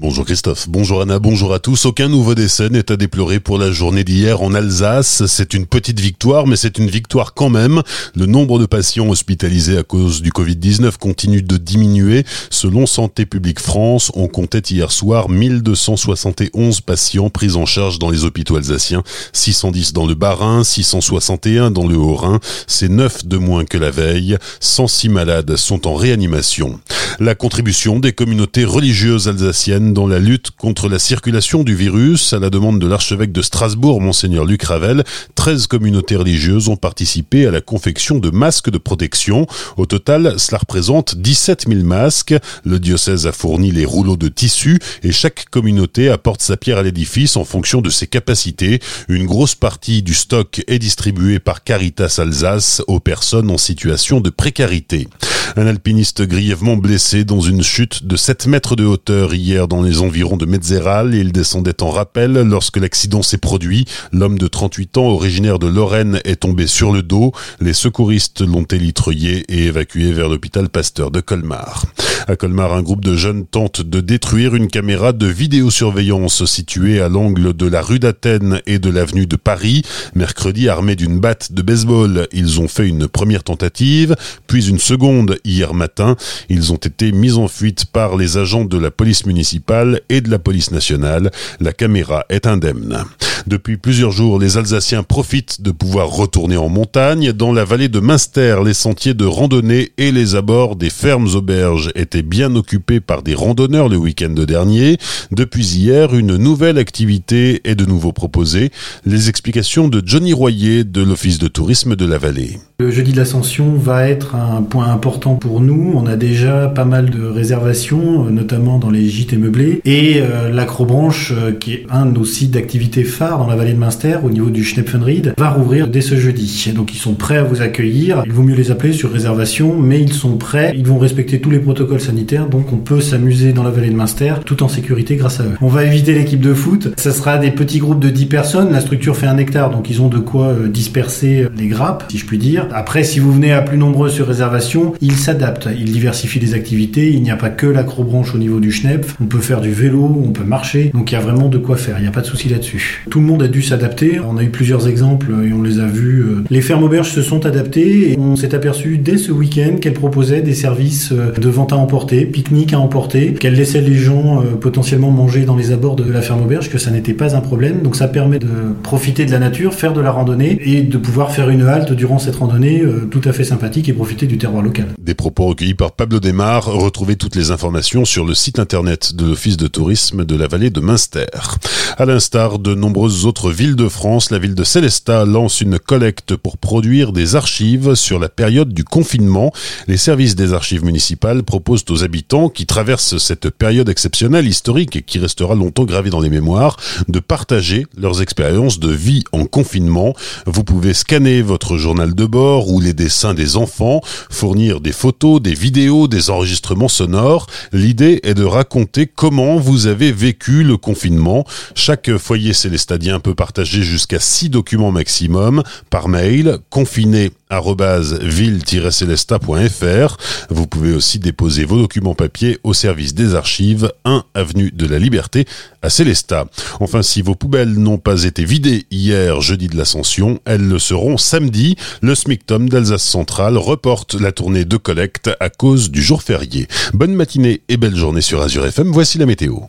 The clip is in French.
Bonjour Christophe, bonjour Anna, bonjour à tous. Aucun nouveau décès n'est à déplorer pour la journée d'hier en Alsace. C'est une petite victoire, mais c'est une victoire quand même. Le nombre de patients hospitalisés à cause du Covid-19 continue de diminuer. Selon Santé publique France, on comptait hier soir 1271 patients pris en charge dans les hôpitaux alsaciens, 610 dans le Bas-Rhin, 661 dans le Haut-Rhin. C'est 9 de moins que la veille. 106 malades sont en réanimation. La contribution des communautés religieuses alsaciennes dans la lutte contre la circulation du virus. À la demande de l'archevêque de Strasbourg, monseigneur Luc Ravel, 13 communautés religieuses ont participé à la confection de masques de protection. Au total, cela représente 17 000 masques. Le diocèse a fourni les rouleaux de tissu et chaque communauté apporte sa pierre à l'édifice en fonction de ses capacités. Une grosse partie du stock est distribuée par Caritas Alsace aux personnes en situation de précarité. Un alpiniste grièvement blessé dans une chute de 7 mètres de hauteur hier dans les environs de Metzeral. Il descendait en rappel lorsque l'accident s'est produit. L'homme de 38 ans, originaire de Lorraine, est tombé sur le dos. Les secouristes l'ont élitreillé et évacué vers l'hôpital Pasteur de Colmar. À Colmar, un groupe de jeunes tente de détruire une caméra de vidéosurveillance située à l'angle de la rue d'Athènes et de l'avenue de Paris. Mercredi, armés d'une batte de baseball, ils ont fait une première tentative, puis une seconde hier matin. Ils ont été mis en fuite par les agents de la police municipale et de la police nationale. La caméra est indemne. Depuis plusieurs jours, les Alsaciens profitent de pouvoir retourner en montagne. Dans la vallée de Münster, les sentiers de randonnée et les abords des fermes auberges étaient bien occupés par des randonneurs le week-end dernier. Depuis hier, une nouvelle activité est de nouveau proposée. Les explications de Johnny Royer de l'Office de tourisme de la vallée. Le jeudi de l'ascension va être un point important pour nous. On a déjà pas mal de réservations, notamment dans les gîtes et meublés. Et euh, l'acrobranche, euh, qui est un de nos sites d'activité phare, dans la vallée de Münster, au niveau du Schnepfenried, va rouvrir dès ce jeudi. Donc ils sont prêts à vous accueillir. Il vaut mieux les appeler sur réservation, mais ils sont prêts. Ils vont respecter tous les protocoles sanitaires, donc on peut s'amuser dans la vallée de Münster tout en sécurité grâce à eux. On va éviter l'équipe de foot. Ça sera des petits groupes de 10 personnes. La structure fait un hectare, donc ils ont de quoi euh, disperser euh, les grappes, si je puis dire. Après, si vous venez à plus nombreux sur réservation, ils s'adaptent. Ils diversifient les activités. Il n'y a pas que l'acrobranche au niveau du Schnepf. On peut faire du vélo, on peut marcher. Donc il y a vraiment de quoi faire. Il n'y a pas de souci là-dessus. Tout le monde a dû s'adapter. On a eu plusieurs exemples et on les a vus. Les fermes auberges se sont adaptées et on s'est aperçu dès ce week-end qu'elles proposaient des services de vente à emporter, pique-nique à emporter, qu'elles laissaient les gens euh, potentiellement manger dans les abords de la ferme auberge, que ça n'était pas un problème. Donc ça permet de profiter de la nature, faire de la randonnée et de pouvoir faire une halte durant cette randonnée euh, tout à fait sympathique et profiter du terroir local. Des propos recueillis par Pablo Desmar. Retrouvez toutes les informations sur le site internet de l'Office de tourisme de la vallée de Münster. À l'instar de nombreuses autres villes de France, la ville de Célestat lance une collecte pour produire des archives sur la période du confinement. Les services des archives municipales proposent aux habitants qui traversent cette période exceptionnelle historique et qui restera longtemps gravée dans les mémoires de partager leurs expériences de vie en confinement. Vous pouvez scanner votre journal de bord ou les dessins des enfants, fournir des photos, des vidéos, des enregistrements sonores. L'idée est de raconter comment vous avez vécu le confinement. Chaque foyer célestadien peut partager jusqu'à 6 documents maximum par mail confiné ville-celesta.fr. Vous pouvez aussi déposer vos documents papier au service des archives 1 avenue de la Liberté à Célestat. Enfin, si vos poubelles n'ont pas été vidées hier jeudi de l'Ascension, elles le seront samedi. Le SMICTOM d'Alsace Centrale reporte la tournée de collecte à cause du jour férié. Bonne matinée et belle journée sur Azure FM. Voici la météo.